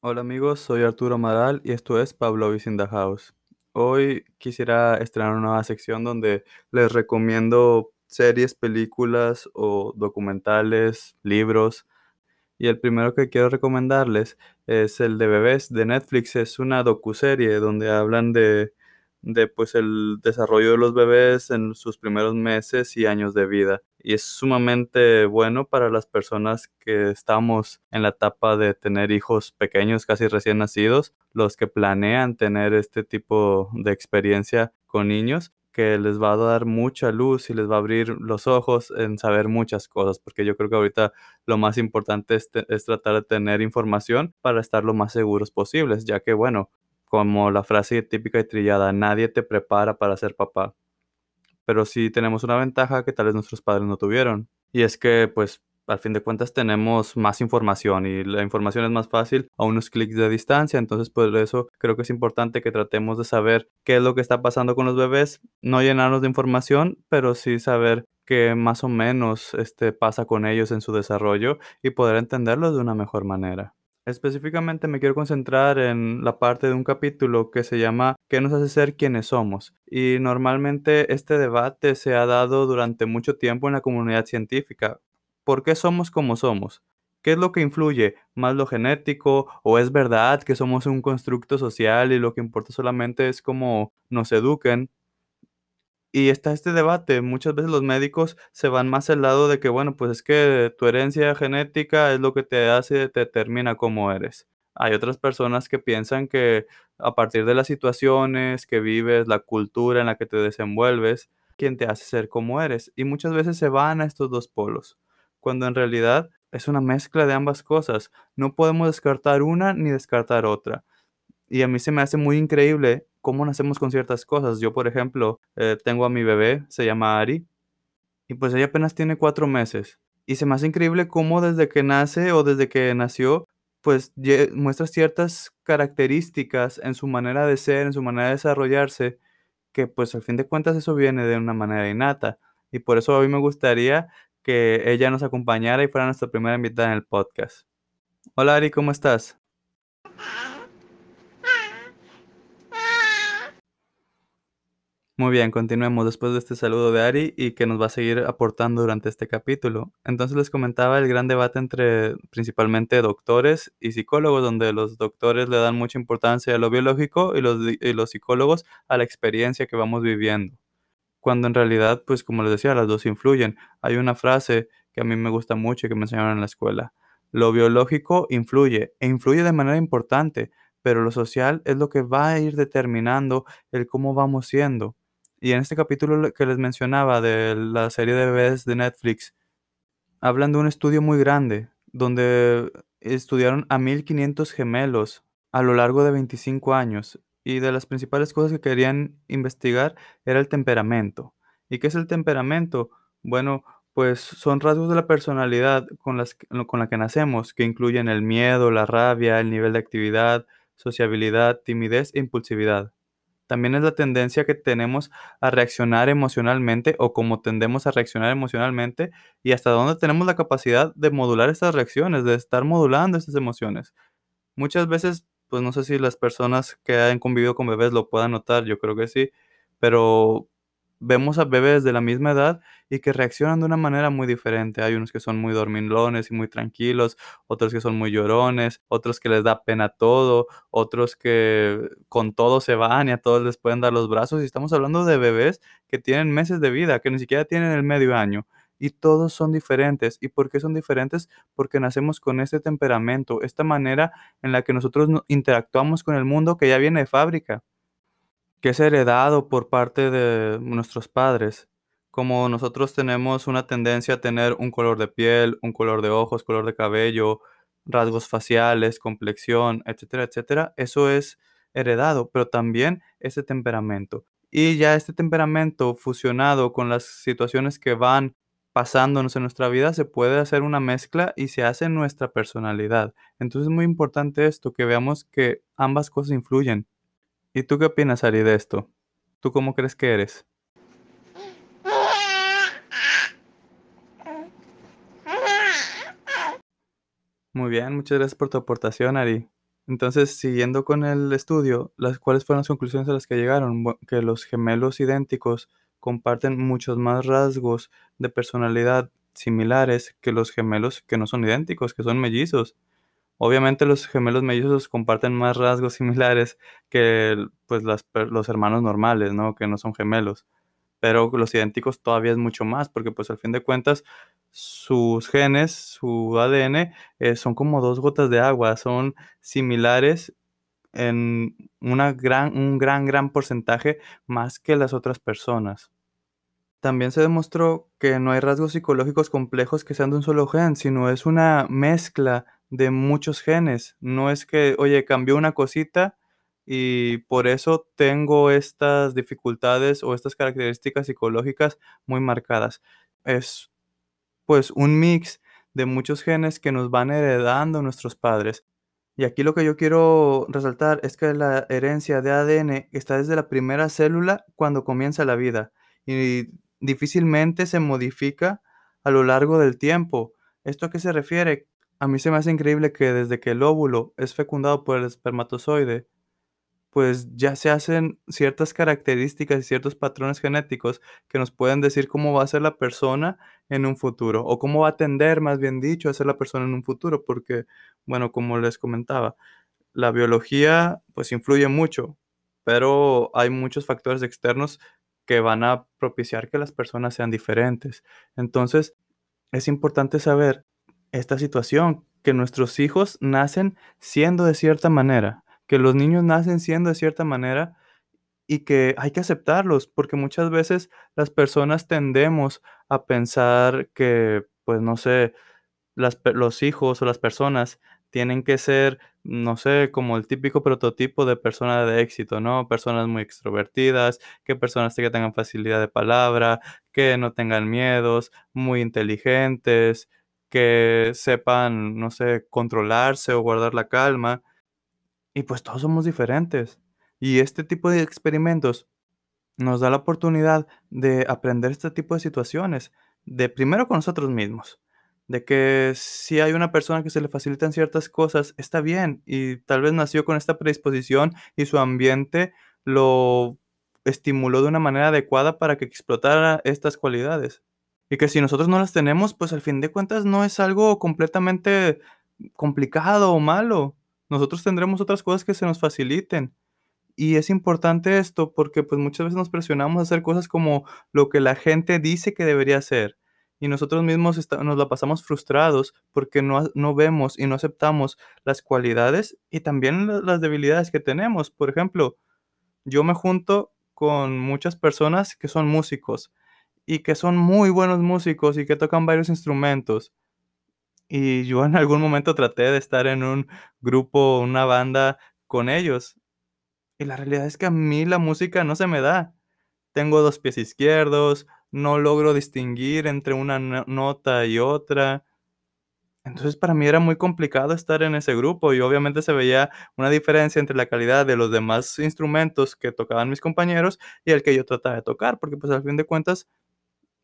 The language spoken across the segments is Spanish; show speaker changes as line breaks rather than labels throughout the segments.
Hola amigos, soy Arturo Amaral y esto es Pablo in House. Hoy quisiera estrenar una nueva sección donde les recomiendo series, películas o documentales, libros. Y el primero que quiero recomendarles es el de bebés de Netflix. Es una docuserie donde hablan de, de pues el desarrollo de los bebés en sus primeros meses y años de vida. Y es sumamente bueno para las personas que estamos en la etapa de tener hijos pequeños, casi recién nacidos, los que planean tener este tipo de experiencia con niños que les va a dar mucha luz y les va a abrir los ojos en saber muchas cosas, porque yo creo que ahorita lo más importante es, tratar de tener información para estar lo más seguros posibles, ya que bueno, como la frase típica y trillada, nadie te prepara para ser papá. Pero sí tenemos una ventaja que tal vez nuestros padres no tuvieron, y es que pues al fin de cuentas tenemos más información y la información es más fácil a unos clics de distancia, entonces por eso creo que es importante que tratemos de saber qué es lo que está pasando con los bebés, no llenarnos de información, pero sí saber qué más o menos este, pasa con ellos en su desarrollo y poder entenderlos de una mejor manera. Específicamente me quiero concentrar en la parte de un capítulo que se llama ¿Qué nos hace ser quienes somos? Y normalmente este debate se ha dado durante mucho tiempo en la comunidad científica, ¿Por qué somos como somos? ¿Qué es lo que influye? ¿Más lo genético? ¿O es verdad que somos un constructo social y lo que importa solamente es cómo nos eduquen? Y está este debate. Muchas veces los médicos se van más al lado de que, bueno, pues es que tu herencia genética es lo que te hace, te determina cómo eres. Hay otras personas que piensan que a partir de las situaciones que vives, la cultura en la que te desenvuelves, quien te hace ser como eres. Y muchas veces se van a estos dos polos cuando en realidad es una mezcla de ambas cosas. No podemos descartar una ni descartar otra. Y a mí se me hace muy increíble cómo nacemos con ciertas cosas. Yo, por ejemplo, eh, tengo a mi bebé, se llama Ari, y pues ella apenas tiene cuatro meses. Y se me hace increíble cómo desde que nace o desde que nació, pues muestra ciertas características en su manera de ser, en su manera de desarrollarse, que pues al fin de cuentas eso viene de una manera innata. Y por eso a mí me gustaría que ella nos acompañara y fuera nuestra primera invitada en el podcast. Hola Ari, ¿cómo estás? Muy bien, continuemos después de este saludo de Ari y que nos va a seguir aportando durante este capítulo. Entonces les comentaba el gran debate entre principalmente doctores y psicólogos, donde los doctores le dan mucha importancia a lo biológico y los, y los psicólogos a la experiencia que vamos viviendo cuando en realidad, pues como les decía, las dos influyen. Hay una frase que a mí me gusta mucho y que me enseñaron en la escuela. Lo biológico influye e influye de manera importante, pero lo social es lo que va a ir determinando el cómo vamos siendo. Y en este capítulo que les mencionaba de la serie de bebés de Netflix, hablan de un estudio muy grande, donde estudiaron a 1500 gemelos a lo largo de 25 años y de las principales cosas que querían investigar era el temperamento. ¿Y qué es el temperamento? Bueno, pues son rasgos de la personalidad con, las, con la que nacemos, que incluyen el miedo, la rabia, el nivel de actividad, sociabilidad, timidez e impulsividad. También es la tendencia que tenemos a reaccionar emocionalmente o cómo tendemos a reaccionar emocionalmente y hasta dónde tenemos la capacidad de modular estas reacciones, de estar modulando estas emociones. Muchas veces pues no sé si las personas que han convivido con bebés lo puedan notar, yo creo que sí, pero vemos a bebés de la misma edad y que reaccionan de una manera muy diferente. Hay unos que son muy dormilones y muy tranquilos, otros que son muy llorones, otros que les da pena todo, otros que con todo se van y a todos les pueden dar los brazos. Y estamos hablando de bebés que tienen meses de vida, que ni siquiera tienen el medio año y todos son diferentes. ¿Y por qué son diferentes? Porque nacemos con este temperamento, esta manera en la que nosotros interactuamos con el mundo que ya viene de fábrica, que es heredado por parte de nuestros padres. Como nosotros tenemos una tendencia a tener un color de piel, un color de ojos, color de cabello, rasgos faciales, complexión, etcétera, etcétera, eso es heredado, pero también ese temperamento. Y ya este temperamento fusionado con las situaciones que van pasándonos en nuestra vida, se puede hacer una mezcla y se hace nuestra personalidad. Entonces es muy importante esto, que veamos que ambas cosas influyen. ¿Y tú qué opinas, Ari, de esto? ¿Tú cómo crees que eres? Muy bien, muchas gracias por tu aportación, Ari. Entonces, siguiendo con el estudio, las ¿cuáles fueron las conclusiones a las que llegaron? Que los gemelos idénticos comparten muchos más rasgos de personalidad similares que los gemelos que no son idénticos, que son mellizos. Obviamente, los gemelos mellizos comparten más rasgos similares que pues, las los hermanos normales, ¿no? Que no son gemelos. Pero los idénticos todavía es mucho más, porque, pues, al fin de cuentas, sus genes, su ADN, eh, son como 2 gotas de agua, son similares en una gran un gran, gran porcentaje más que las otras personas. También se demostró que no hay rasgos psicológicos complejos que sean de un solo gen, sino es una mezcla de muchos genes. No es que, oye, cambió una cosita y por eso tengo estas dificultades o estas características psicológicas muy marcadas. Es, pues, un mix de muchos genes que nos van heredando nuestros padres. Y aquí lo que yo quiero resaltar es que la herencia de ADN está desde la primera célula cuando comienza la vida y difícilmente se modifica a lo largo del tiempo. ¿Esto a qué se refiere? A mí se me hace increíble que desde que el óvulo es fecundado por el espermatozoide, pues ya se hacen ciertas características y ciertos patrones genéticos que nos pueden decir cómo va a ser la persona en un futuro, o cómo va a tender, más bien dicho, a ser la persona en un futuro, porque, bueno, como les comentaba, la biología pues influye mucho, pero hay muchos factores externos que van a propiciar que las personas sean diferentes. Entonces, es importante saber esta situación, que nuestros hijos nacen siendo de cierta manera, que los niños nacen siendo de cierta manera y que hay que aceptarlos, porque muchas veces las personas tendemos a pensar que, pues no sé, los hijos o las personas tienen que ser, no sé, como el típico prototipo de persona de éxito, ¿no? Personas muy extrovertidas, que personas que tengan facilidad de palabra, que no tengan miedos, muy inteligentes, que sepan, no sé, controlarse o guardar la calma. Y pues todos somos diferentes. Y este tipo de experimentos nos da la oportunidad de aprender este tipo de situaciones, de primero con nosotros mismos, de que si hay una persona que se le facilitan ciertas cosas, está bien, y tal vez nació con esta predisposición y su ambiente lo estimuló de una manera adecuada para que explotara estas cualidades. Y que si nosotros no las tenemos, pues al fin de cuentas no es algo completamente complicado o malo. Nosotros tendremos otras cosas que se nos faciliten. Y es importante esto porque pues muchas veces nos presionamos a hacer cosas como lo que la gente dice que debería hacer. Y nosotros mismos nos la pasamos frustrados porque no, no vemos y no aceptamos las cualidades y también la- las debilidades que tenemos. Por ejemplo, yo me junto con muchas personas que son músicos y que son muy buenos músicos y que tocan varios instrumentos. Y yo en algún momento traté de estar en un grupo, una banda con ellos. Y la realidad es que a mí la música no se me da. Tengo dos pies izquierdos, no logro distinguir entre una no- nota y otra. Entonces para mí era muy complicado estar en ese grupo y obviamente se veía una diferencia entre la calidad de los demás instrumentos que tocaban mis compañeros y el que yo trataba de tocar, porque pues al fin de cuentas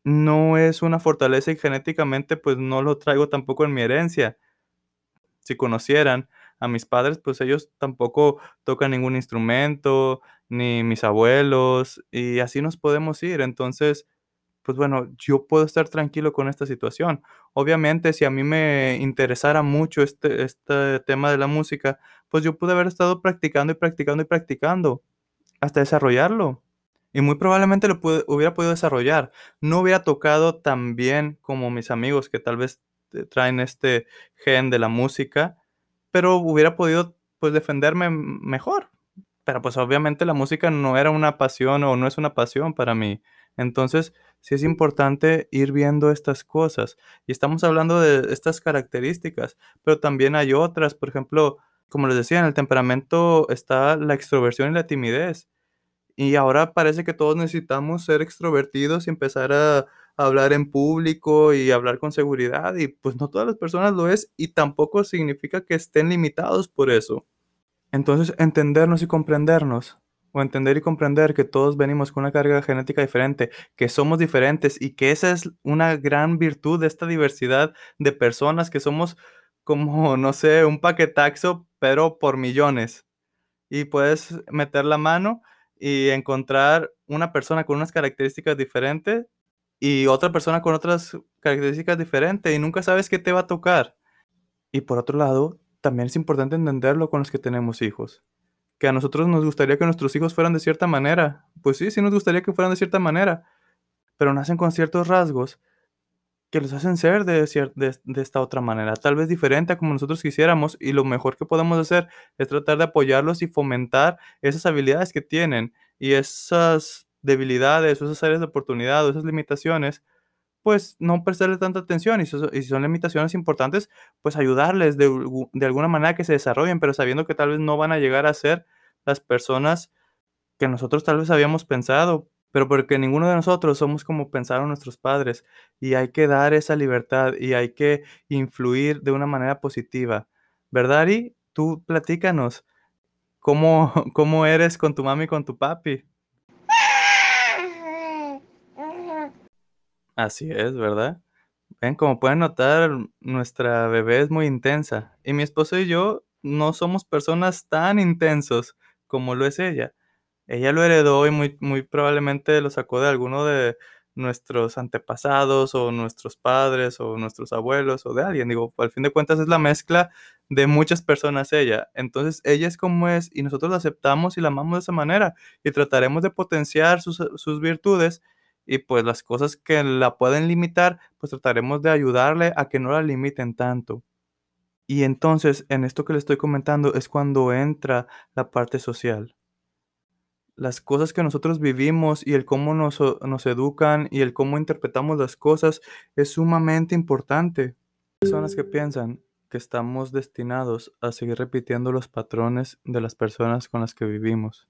no es una fortaleza y genéticamente pues no lo traigo tampoco en mi herencia. Si conocieran a mis padres, pues ellos tampoco tocan ningún instrumento, ni mis abuelos, y así nos podemos ir. Entonces, pues bueno, yo puedo estar tranquilo con esta situación. Obviamente, si a mí me interesara mucho este, este tema de la música, pues yo pude haber estado practicando y practicando y practicando hasta desarrollarlo. Y muy probablemente lo hubiera podido desarrollar. No hubiera tocado tan bien como mis amigos que tal vez traen este gen de la música, pero hubiera podido pues defenderme mejor. Pero pues obviamente la música no era una pasión o no es una pasión para mí. Entonces sí es importante ir viendo estas cosas. Y estamos hablando de estas características, pero también hay otras. Por ejemplo, como les decía, en el temperamento está la extroversión y la timidez. Y ahora parece que todos necesitamos ser extrovertidos y empezar a hablar en público y hablar con seguridad. Y pues no todas las personas lo es y tampoco significa que estén limitados por eso. Entonces, entendernos y comprendernos, o entender y comprender que todos venimos con una carga genética diferente, que somos diferentes y que esa es una gran virtud de esta diversidad de personas, que somos como, no sé, un paquetaxo, pero por millones. Y puedes meter la mano y encontrar una persona con unas características diferentes y otra persona con otras características diferentes y nunca sabes qué te va a tocar. Y por otro lado, también es importante entenderlo con los que tenemos hijos. Que a nosotros nos gustaría que nuestros hijos fueran de cierta manera. Pues sí, sí nos gustaría que fueran de cierta manera. Pero nacen con ciertos rasgos que los hacen ser de, esta otra manera, tal vez diferente a como nosotros quisiéramos y lo mejor que podemos hacer es tratar de apoyarlos y fomentar esas habilidades que tienen y esas debilidades esas áreas de oportunidad o esas limitaciones, pues no prestarle tanta atención y, si son limitaciones importantes, pues ayudarles de alguna manera que se desarrollen, pero sabiendo que tal vez no van a llegar a ser las personas que nosotros tal vez habíamos pensado, pero porque ninguno de nosotros somos como pensaron nuestros padres y hay que dar esa libertad y hay que influir de una manera positiva. ¿Verdad, Ari? Tú platícanos. ¿Cómo, cómo eres con tu mami y con tu papi? Así es, ¿verdad? Ven, como pueden notar, nuestra bebé es muy intensa y mi esposo y yo no somos personas tan intensos como lo es ella ella lo heredó y muy, muy probablemente lo sacó de alguno de nuestros antepasados o nuestros padres o nuestros abuelos o de alguien. Digo, al fin de cuentas es la mezcla de muchas personas ella. Entonces ella es como es y nosotros la aceptamos y la amamos de esa manera y trataremos de potenciar sus, sus virtudes y pues las cosas que la pueden limitar, pues trataremos de ayudarle a que no la limiten tanto. Y entonces en esto que le estoy comentando es cuando entra la parte social las cosas que nosotros vivimos y el cómo nos, nos, educan y el cómo interpretamos las cosas es sumamente importante. Personas que piensan que estamos destinados a seguir repitiendo los patrones de las personas con las que vivimos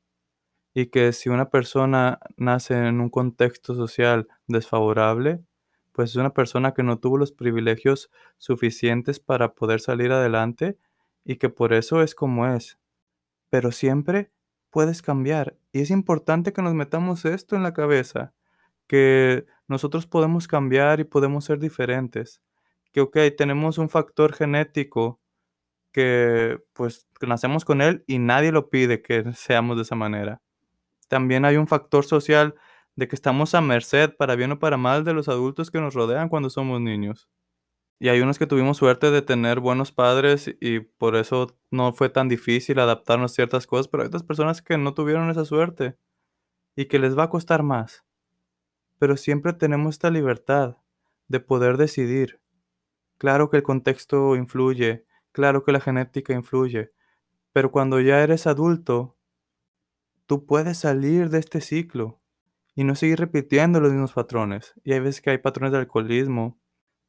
y que si una persona nace en un contexto social desfavorable, pues es una persona que no tuvo los privilegios suficientes para poder salir adelante y que por eso es como es. Pero siempre puedes cambiar. Y es importante que nos metamos esto en la cabeza, que nosotros podemos cambiar y podemos ser diferentes. Que, ok, tenemos un factor genético que pues nacemos con él y nadie lo pide que seamos de esa manera. También hay un factor social de que estamos a merced, para bien o para mal, de los adultos que nos rodean cuando somos niños. Y hay unos que tuvimos suerte de tener buenos padres y por eso no fue tan difícil adaptarnos a ciertas cosas, pero hay otras personas que no tuvieron esa suerte y que les va a costar más. Pero siempre tenemos esta libertad de poder decidir. Claro que el contexto influye, claro que la genética influye, pero cuando ya eres adulto, tú puedes salir de este ciclo y no seguir repitiendo los mismos patrones. Y hay veces que hay patrones de alcoholismo,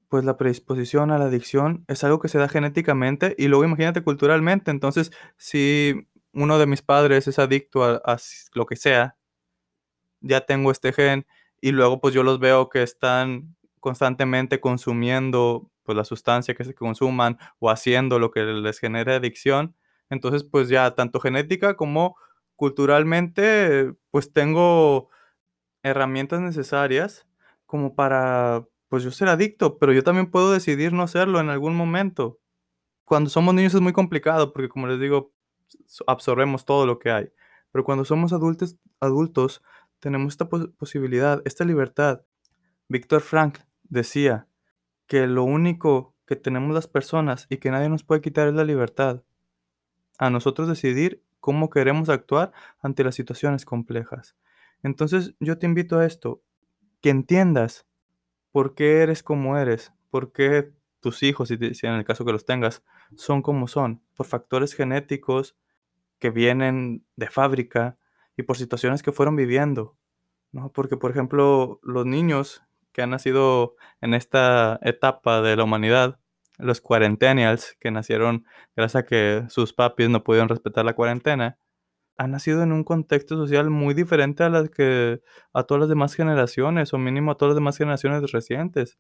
pues la predisposición a la adicción es algo que se da genéticamente y luego imagínate culturalmente. Entonces, si uno de mis padres es adicto a, lo que sea, ya tengo este gen y luego pues yo los veo que están constantemente consumiendo pues la sustancia que se consuman o haciendo lo que les genere adicción. Entonces, pues ya tanto genética como culturalmente, pues tengo herramientas necesarias como para pues yo ser adicto, pero yo también puedo decidir no serlo en algún momento. Cuando somos niños es muy complicado porque, como les digo, absorbemos todo lo que hay. Pero cuando somos adultos, adultos tenemos esta posibilidad, esta libertad. Víctor Frank decía que lo único que tenemos las personas y que nadie nos puede quitar es la libertad. A nosotros decidir cómo queremos actuar ante las situaciones complejas. Entonces yo te invito a esto, que entiendas por qué eres como eres, por qué tus hijos, si en el caso que los tengas, son como son, por factores genéticos que vienen de fábrica y por situaciones que fueron viviendo, ¿no? Porque, por ejemplo, los niños que han nacido en esta etapa de la humanidad, los cuarentenials, que nacieron gracias a que sus papis no pudieron respetar la cuarentena, ha nacido en un contexto social muy diferente a las que a todas las demás generaciones, o mínimo a todas las demás generaciones recientes.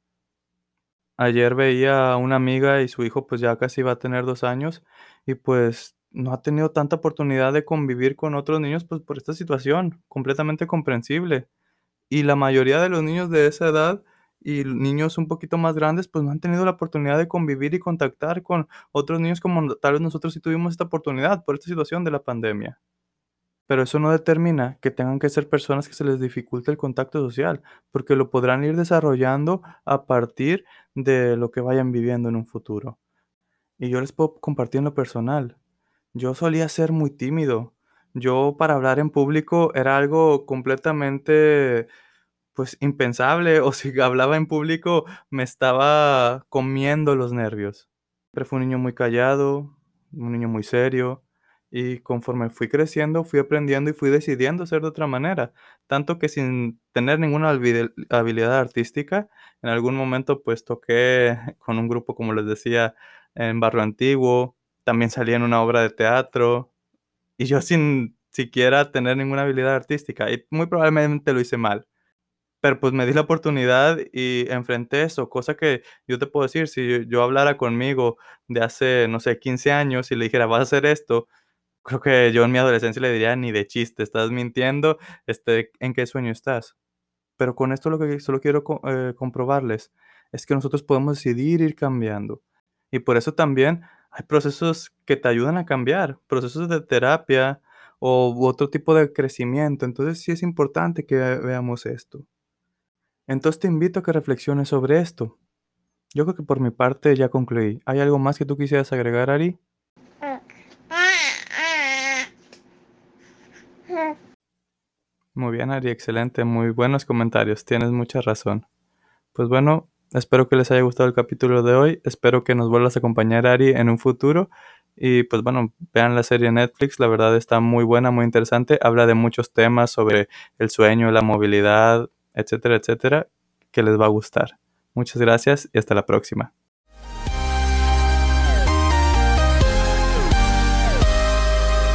Ayer veía a una amiga y su hijo pues ya casi va a tener dos años y pues no ha tenido tanta oportunidad de convivir con otros niños pues por esta situación, completamente comprensible. Y la mayoría de los niños de esa edad y niños un poquito más grandes, pues no han tenido la oportunidad de convivir y contactar con otros niños como tal vez nosotros sí tuvimos esta oportunidad por esta situación de la pandemia. Pero eso no determina que tengan que ser personas que se les dificulte el contacto social, porque lo podrán ir desarrollando a partir de lo que vayan viviendo en un futuro. Y yo les puedo compartir en lo personal. Yo solía ser muy tímido. Yo para hablar en público era algo completamente, pues, impensable, o si hablaba en público me estaba comiendo los nervios. Pero fui un niño muy callado, un niño muy serio, y conforme fui creciendo, fui aprendiendo y fui decidiendo ser de otra manera. Tanto que sin tener ninguna habilidad artística, en algún momento pues toqué con un grupo, como les decía, en Barrio Antiguo, también salí en una obra de teatro, y yo sin siquiera tener ninguna habilidad artística, y muy probablemente lo hice mal. Pero pues me di la oportunidad y enfrenté eso, cosa que yo te puedo decir, si yo hablara conmigo de hace, no sé, 15 años y le dijera, vas a hacer esto, creo que yo en mi adolescencia le diría, ni de chiste, estás mintiendo, este, ¿en qué sueño estás? Pero con esto lo que solo quiero eh, comprobarles es que nosotros podemos decidir ir cambiando. Y por eso también hay procesos que te ayudan a cambiar, procesos de terapia o otro tipo de crecimiento. Entonces sí es importante que veamos esto. Entonces te invito a que reflexiones sobre esto. Yo creo que por mi parte ya concluí. ¿Hay algo más que tú quisieras agregar, Ari? Muy bien, Ari, excelente, muy buenos comentarios, tienes mucha razón. Pues bueno, espero que les haya gustado el capítulo de hoy, espero que nos vuelvas a acompañar, Ari, en un futuro. Y pues bueno, vean la serie Netflix, la verdad está muy buena, muy interesante, habla de muchos temas sobre el sueño, la movilidad, etcétera, etcétera, que les va a gustar. Muchas gracias y hasta la próxima.